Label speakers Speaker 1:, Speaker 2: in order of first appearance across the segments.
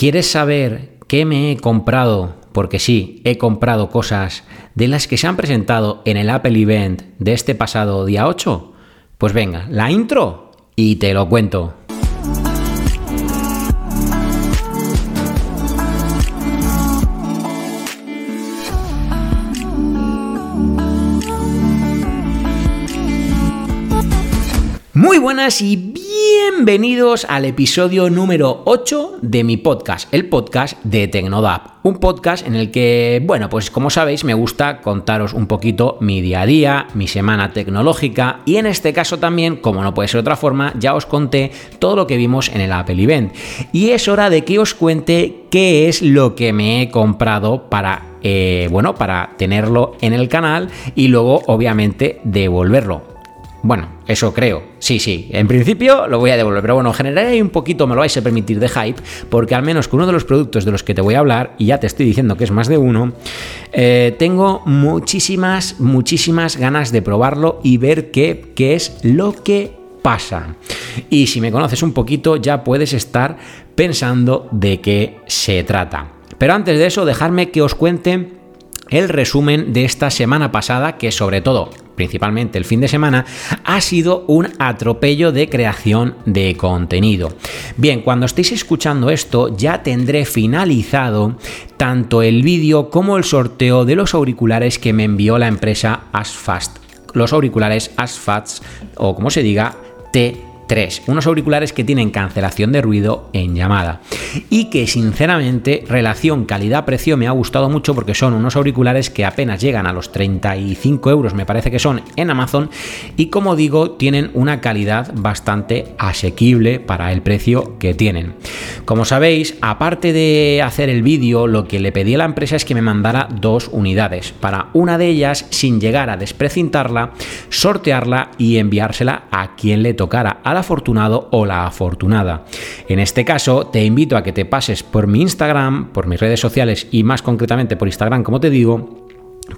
Speaker 1: ¿Quieres saber qué me he comprado? Porque sí, he comprado cosas de las que se han presentado en el Apple Event de este pasado día 8. Pues venga, la intro y te lo cuento. Muy buenas y bienvenidos al episodio número 8 de mi podcast, el podcast de Tecnodap. Un podcast en el que, bueno, pues como sabéis, me gusta contaros un poquito mi día a día, mi semana tecnológica y en este caso también, como no puede ser otra forma, ya os conté todo lo que vimos en el Apple Event. Y es hora de que os cuente qué es lo que me he comprado para eh, bueno, para tenerlo en el canal y luego obviamente devolverlo. Bueno, eso creo. Sí, sí. En principio lo voy a devolver. Pero bueno, generaré un poquito, me lo vais a permitir, de hype. Porque al menos con uno de los productos de los que te voy a hablar, y ya te estoy diciendo que es más de uno, eh, tengo muchísimas, muchísimas ganas de probarlo y ver qué, qué es lo que pasa. Y si me conoces un poquito, ya puedes estar pensando de qué se trata. Pero antes de eso, dejarme que os cuente el resumen de esta semana pasada, que sobre todo principalmente el fin de semana, ha sido un atropello de creación de contenido. Bien, cuando estéis escuchando esto ya tendré finalizado tanto el vídeo como el sorteo de los auriculares que me envió la empresa Asfast. Los auriculares Asfast o como se diga T 3, unos auriculares que tienen cancelación de ruido en llamada y que sinceramente relación calidad-precio me ha gustado mucho porque son unos auriculares que apenas llegan a los 35 euros me parece que son en Amazon y como digo tienen una calidad bastante asequible para el precio que tienen. Como sabéis, aparte de hacer el vídeo, lo que le pedí a la empresa es que me mandara dos unidades. Para una de ellas, sin llegar a desprecintarla, sortearla y enviársela a quien le tocara. A la afortunado o la afortunada. En este caso, te invito a que te pases por mi Instagram, por mis redes sociales y más concretamente por Instagram, como te digo,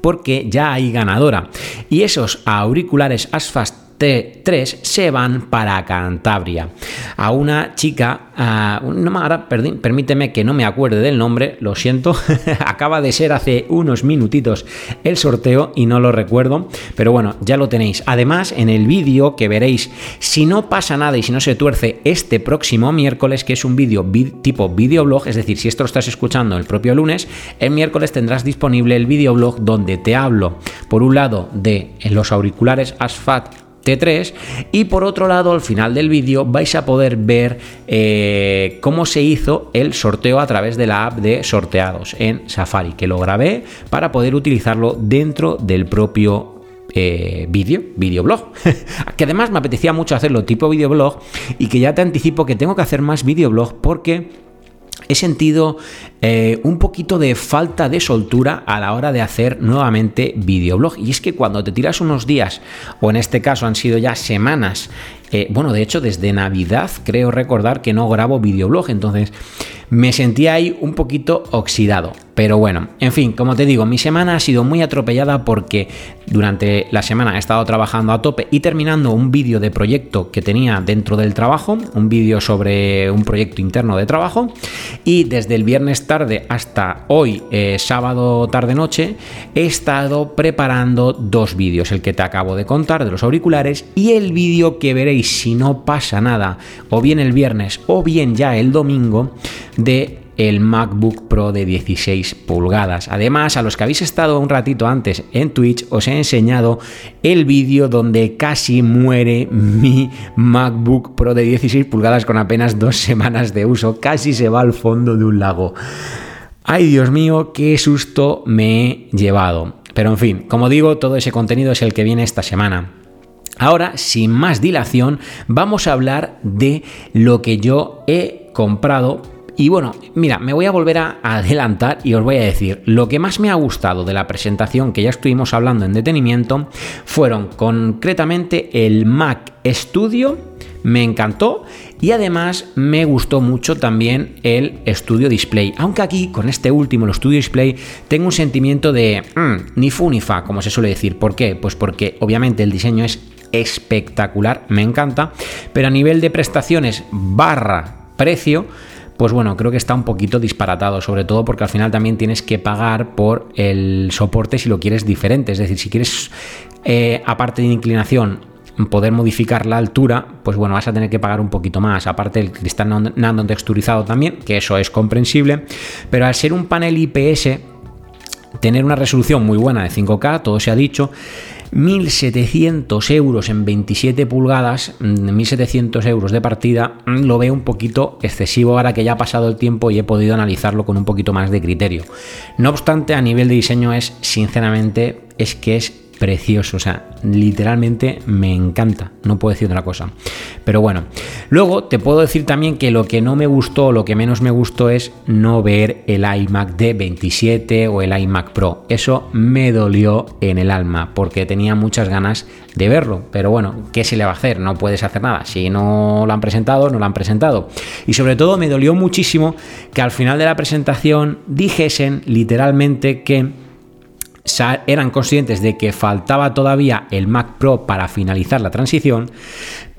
Speaker 1: porque ya hay ganadora. Y esos auriculares Asfast 3 se van para Cantabria. A una chica, no, ahora permíteme que no me acuerde del nombre, lo siento, acaba de ser hace unos minutitos el sorteo y no lo recuerdo, pero bueno, ya lo tenéis. Además, en el vídeo que veréis, si no pasa nada y si no se tuerce este próximo miércoles, que es un vídeo tipo videoblog, es decir, si esto lo estás escuchando el propio lunes, el miércoles tendrás disponible el videoblog donde te hablo, por un lado, de los auriculares Asfat T3 y por otro lado al final del vídeo vais a poder ver eh, cómo se hizo el sorteo a través de la app de sorteados en Safari que lo grabé para poder utilizarlo dentro del propio eh, vídeo, videoblog. que además me apetecía mucho hacerlo tipo videoblog y que ya te anticipo que tengo que hacer más videoblog porque he sentido eh, un poquito de falta de soltura a la hora de hacer nuevamente videoblog. Y es que cuando te tiras unos días, o en este caso han sido ya semanas, eh, bueno, de hecho desde Navidad creo recordar que no grabo videoblog, entonces me sentía ahí un poquito oxidado. Pero bueno, en fin, como te digo, mi semana ha sido muy atropellada porque durante la semana he estado trabajando a tope y terminando un vídeo de proyecto que tenía dentro del trabajo, un vídeo sobre un proyecto interno de trabajo. Y desde el viernes tarde hasta hoy, eh, sábado tarde-noche, he estado preparando dos vídeos, el que te acabo de contar de los auriculares y el vídeo que veréis si no pasa nada, o bien el viernes o bien ya el domingo, de el MacBook Pro de 16 pulgadas. Además, a los que habéis estado un ratito antes en Twitch, os he enseñado el vídeo donde casi muere mi MacBook Pro de 16 pulgadas con apenas dos semanas de uso. Casi se va al fondo de un lago. Ay, Dios mío, qué susto me he llevado. Pero en fin, como digo, todo ese contenido es el que viene esta semana. Ahora, sin más dilación, vamos a hablar de lo que yo he comprado y bueno, mira, me voy a volver a adelantar y os voy a decir, lo que más me ha gustado de la presentación que ya estuvimos hablando en detenimiento fueron concretamente el Mac Studio, me encantó y además me gustó mucho también el Studio Display. Aunque aquí con este último, el Studio Display, tengo un sentimiento de mm, ni fu ni fa, como se suele decir. ¿Por qué? Pues porque obviamente el diseño es espectacular, me encanta, pero a nivel de prestaciones barra precio, pues bueno, creo que está un poquito disparatado, sobre todo porque al final también tienes que pagar por el soporte si lo quieres diferente. Es decir, si quieres, eh, aparte de inclinación, poder modificar la altura, pues bueno, vas a tener que pagar un poquito más. Aparte el cristal nano texturizado también, que eso es comprensible, pero al ser un panel IPS, tener una resolución muy buena de 5K, todo se ha dicho, 1.700 euros en 27 pulgadas, 1.700 mm, euros de partida, mm, lo veo un poquito excesivo ahora que ya ha pasado el tiempo y he podido analizarlo con un poquito más de criterio. No obstante, a nivel de diseño es, sinceramente, es que es precioso, o sea, literalmente me encanta, no puedo decir otra cosa. Pero bueno, luego te puedo decir también que lo que no me gustó, lo que menos me gustó es no ver el iMac D27 o el iMac Pro. Eso me dolió en el alma porque tenía muchas ganas de verlo, pero bueno, ¿qué se le va a hacer? No puedes hacer nada. Si no lo han presentado, no lo han presentado. Y sobre todo me dolió muchísimo que al final de la presentación dijesen literalmente que eran conscientes de que faltaba todavía el Mac Pro para finalizar la transición,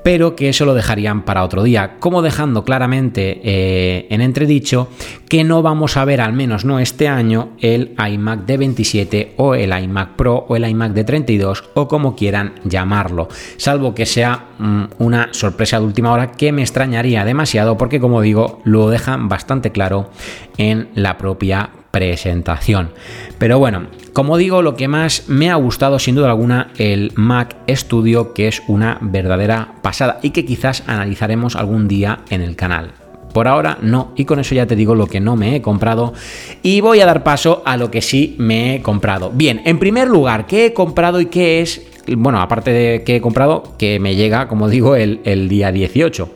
Speaker 1: pero que eso lo dejarían para otro día, como dejando claramente eh, en entredicho que no vamos a ver, al menos no este año, el iMac de 27 o el iMac Pro o el iMac de 32 o como quieran llamarlo, salvo que sea mm, una sorpresa de última hora que me extrañaría demasiado porque como digo lo dejan bastante claro en la propia presentación. Pero bueno, como digo, lo que más me ha gustado sin duda alguna el Mac Studio, que es una verdadera pasada y que quizás analizaremos algún día en el canal. Por ahora no, y con eso ya te digo lo que no me he comprado y voy a dar paso a lo que sí me he comprado. Bien, en primer lugar, ¿qué he comprado y qué es? Bueno, aparte de que he comprado, que me llega, como digo, el, el día 18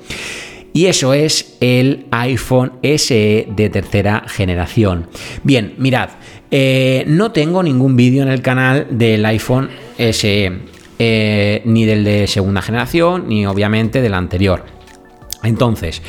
Speaker 1: y eso es el iPhone SE de tercera generación. Bien, mirad, eh, no tengo ningún vídeo en el canal del iPhone SE, eh, ni del de segunda generación, ni obviamente del anterior. Entonces,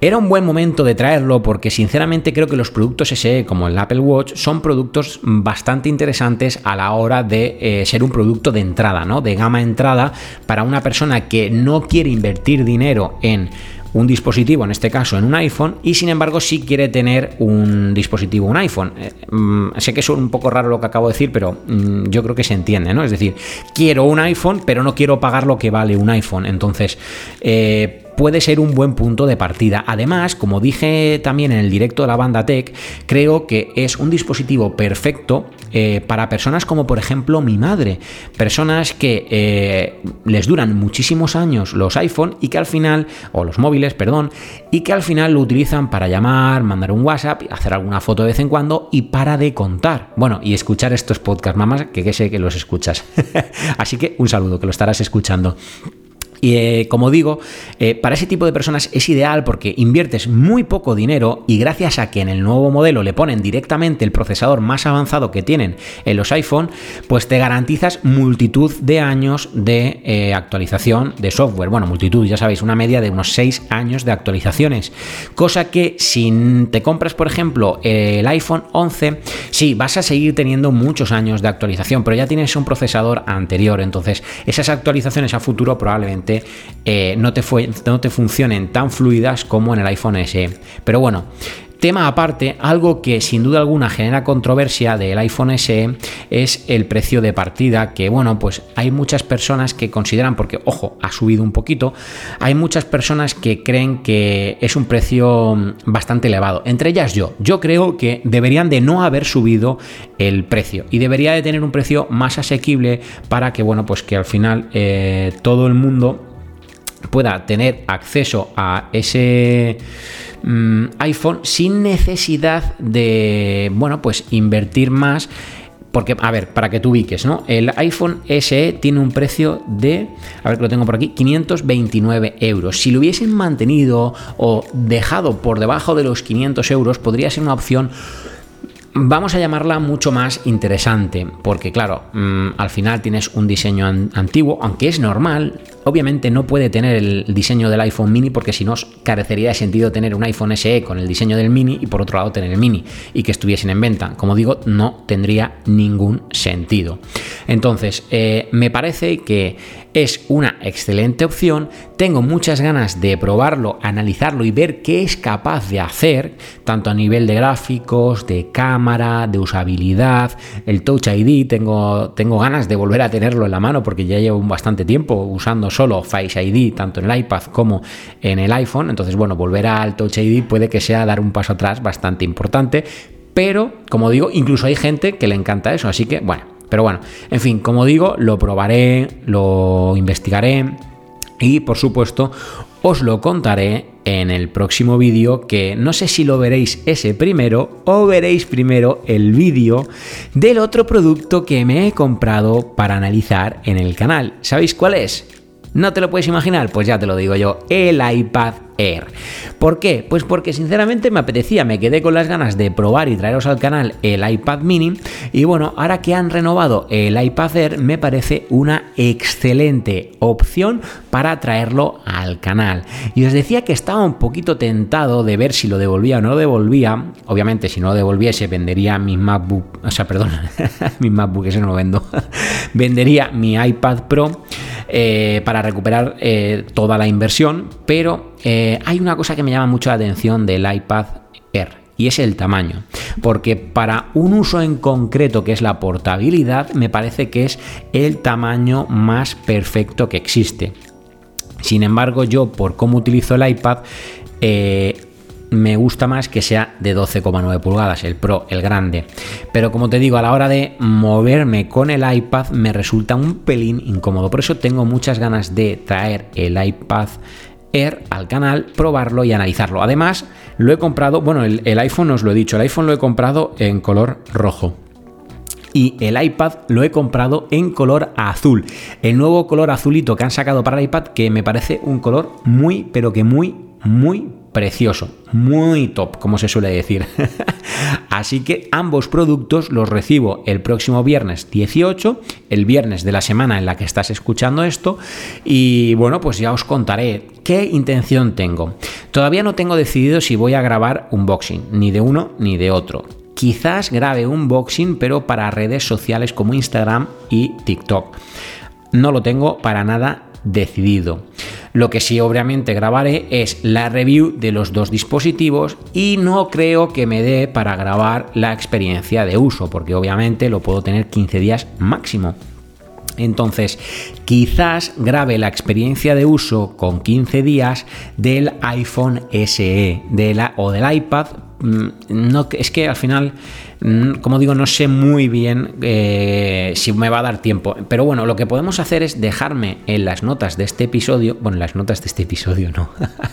Speaker 1: era un buen momento de traerlo porque sinceramente creo que los productos SE como el Apple Watch son productos bastante interesantes a la hora de eh, ser un producto de entrada, ¿no? De gama entrada para una persona que no quiere invertir dinero en un dispositivo, en este caso en un iPhone, y sin embargo sí quiere tener un dispositivo, un iPhone. Eh, mm, sé que es un poco raro lo que acabo de decir, pero mm, yo creo que se entiende, ¿no? Es decir, quiero un iPhone, pero no quiero pagar lo que vale un iPhone. Entonces, eh, puede ser un buen punto de partida. Además, como dije también en el directo de la banda Tech, creo que es un dispositivo perfecto eh, para personas como por ejemplo mi madre, personas que eh, les duran muchísimos años los iPhone y que al final, o los móviles, perdón, y que al final lo utilizan para llamar, mandar un WhatsApp, hacer alguna foto de vez en cuando y para de contar. Bueno, y escuchar estos podcasts, mamás, que, que sé que los escuchas. Así que un saludo, que lo estarás escuchando. Y eh, como digo, eh, para ese tipo de personas es ideal porque inviertes muy poco dinero y gracias a que en el nuevo modelo le ponen directamente el procesador más avanzado que tienen en los iPhone, pues te garantizas multitud de años de eh, actualización de software. Bueno, multitud, ya sabéis, una media de unos 6 años de actualizaciones. Cosa que si te compras, por ejemplo, el iPhone 11, sí, vas a seguir teniendo muchos años de actualización, pero ya tienes un procesador anterior. Entonces, esas actualizaciones a futuro probablemente eh, no, te no te funcionen tan fluidas como en el iPhone SE. Pero bueno, Tema aparte, algo que sin duda alguna genera controversia del iPhone SE es el precio de partida, que bueno, pues hay muchas personas que consideran, porque ojo, ha subido un poquito, hay muchas personas que creen que es un precio mm, bastante elevado, entre ellas yo. Yo creo que deberían de no haber subido el precio y debería de tener un precio más asequible para que, bueno, pues que al final eh, todo el mundo pueda tener acceso a ese mm, iPhone sin necesidad de, bueno, pues invertir más. Porque, a ver, para que tú ubiques, ¿no? El iPhone SE tiene un precio de, a ver que lo tengo por aquí, 529 euros. Si lo hubiesen mantenido o dejado por debajo de los 500 euros, podría ser una opción vamos a llamarla mucho más interesante, porque claro, mm, al final tienes un diseño antiguo, aunque es normal, obviamente no puede tener el diseño del iPhone mini, porque si no carecería de sentido tener un iPhone SE con el diseño del mini y por otro lado tener el mini y que estuviesen en venta. Como digo, no tendría ningún sentido. Entonces, eh, me parece que es una excelente opción. Tengo muchas ganas de probarlo, analizarlo y ver qué es capaz de hacer, tanto a nivel de gráficos, de cámara, de usabilidad, el Touch ID. Tengo, tengo ganas de volver a tenerlo en la mano porque ya llevo bastante tiempo usando solo Face ID, tanto en el iPad como en el iPhone. Entonces, bueno, volver al Touch ID puede que sea dar un paso atrás bastante importante. Pero, como digo, incluso hay gente que le encanta eso. Así que, bueno, pero bueno, en fin, como digo, lo probaré, lo investigaré y por supuesto os lo contaré en el próximo vídeo que no sé si lo veréis ese primero o veréis primero el vídeo del otro producto que me he comprado para analizar en el canal. ¿Sabéis cuál es? ¿No te lo puedes imaginar? Pues ya te lo digo yo, el iPad Air. ¿Por qué? Pues porque sinceramente me apetecía, me quedé con las ganas de probar y traeros al canal el iPad mini y bueno, ahora que han renovado el iPad Air me parece una excelente opción para traerlo al canal. Y os decía que estaba un poquito tentado de ver si lo devolvía o no lo devolvía. Obviamente si no lo devolviese vendería mi MacBook, o sea, perdón, mi MacBook, ese no lo vendo. vendería mi iPad Pro eh, para recuperar eh, toda la inversión, pero eh, hay una cosa que me llama mucho la atención del iPad Air y es el tamaño. Porque para un uso en concreto que es la portabilidad, me parece que es el tamaño más perfecto que existe. Sin embargo, yo por cómo utilizo el iPad, eh, me gusta más que sea de 12,9 pulgadas, el Pro, el grande. Pero como te digo, a la hora de moverme con el iPad me resulta un pelín incómodo. Por eso tengo muchas ganas de traer el iPad Air al canal, probarlo y analizarlo. Además, lo he comprado, bueno, el, iPhone os lo he dicho, el iPhone lo he comprado en color rojo y el iPad lo he comprado en color azul. El nuevo color azulito que han sacado para el iPad que me parece un color muy, pero que muy, muy precioso, muy top, como se suele decir. Así que ambos productos los recibo el próximo viernes 18, el viernes de la semana en la que estás escuchando esto, y bueno, pues ya os contaré qué intención tengo. Todavía no tengo decidido si voy a grabar un boxing, ni de uno ni de otro. Quizás grabe un boxing, pero para redes sociales como Instagram y TikTok. No lo tengo para nada decidido. Lo que sí obviamente grabaré es la review de los dos dispositivos y no creo que me dé para grabar la experiencia de uso, porque obviamente lo puedo tener 15 días máximo. Entonces, quizás grabe la experiencia de uso con 15 días del iPhone SE de la, o del iPad. Mm, no, es que al final Mm, como digo, no sé muy bien eh, si me va a dar tiempo. Pero bueno, lo que podemos hacer es dejarme en las notas de este episodio, bueno, en las notas de este episodio no,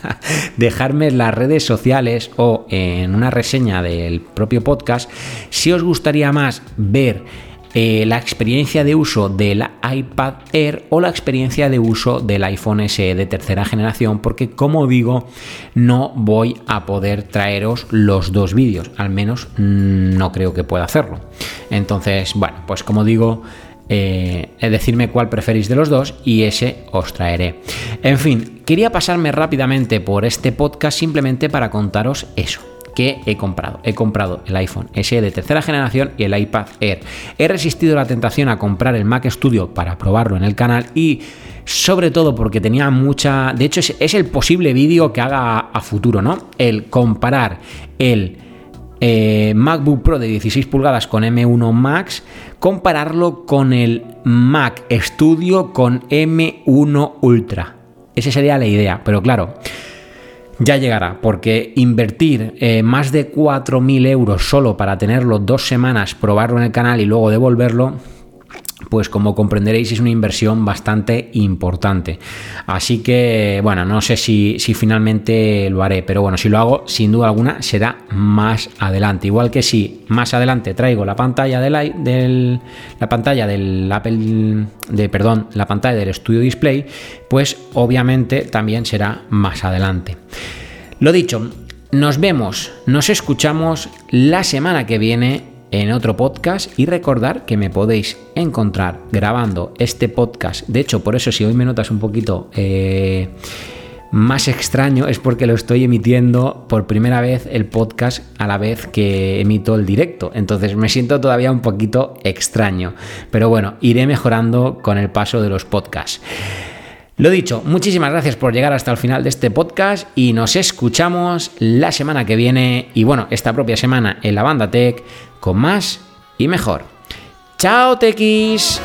Speaker 1: dejarme en las redes sociales o en una reseña del propio podcast si os gustaría más ver eh, la experiencia de uso del iPad Air o la experiencia de uso del iPhone SE de tercera generación, porque como digo, no voy a poder traeros los dos vídeos, al menos no creo que pueda hacerlo. Entonces, bueno, pues como digo, eh, decirme cuál preferís de los dos y ese os traeré. En fin, quería pasarme rápidamente por este podcast simplemente para contaros eso que he comprado. He comprado el iPhone SE de tercera generación y el iPad Air. He resistido la tentación a comprar el Mac Studio para probarlo en el canal y sobre todo porque tenía mucha... De hecho es, el posible vídeo que haga a futuro, ¿no? El comparar el... Eh, MacBook Pro de 16 pulgadas con M1 Max, compararlo con el Mac Studio con M1 Ultra. Esa sería la idea, pero claro, ya llegará, porque invertir eh, más de 4.000 euros solo para tenerlo dos semanas, probarlo en el canal y luego devolverlo, pues como comprenderéis es una inversión bastante importante. Así que, bueno, no sé si, finalmente lo haré, pero bueno, si lo hago, sin duda alguna, será más adelante. Igual que si más adelante traigo la pantalla del, la pantalla del Apple, de, perdón, la pantalla del Studio Display, pues obviamente también será más adelante. Lo dicho, nos vemos, nos escuchamos la semana que viene en otro podcast y recordar que me podéis encontrar grabando este podcast. De hecho, por eso si hoy me notas un poquito... Eh, más extraño es porque lo estoy emitiendo por primera vez el podcast a la vez que emito el directo. Entonces me siento todavía un poquito extraño. Pero bueno, iré mejorando con el paso de los podcasts. Lo dicho, muchísimas gracias por llegar hasta el final de este podcast y nos escuchamos la semana que viene y bueno, esta propia semana en la banda Tech con más y mejor. ¡Chao, Tequis!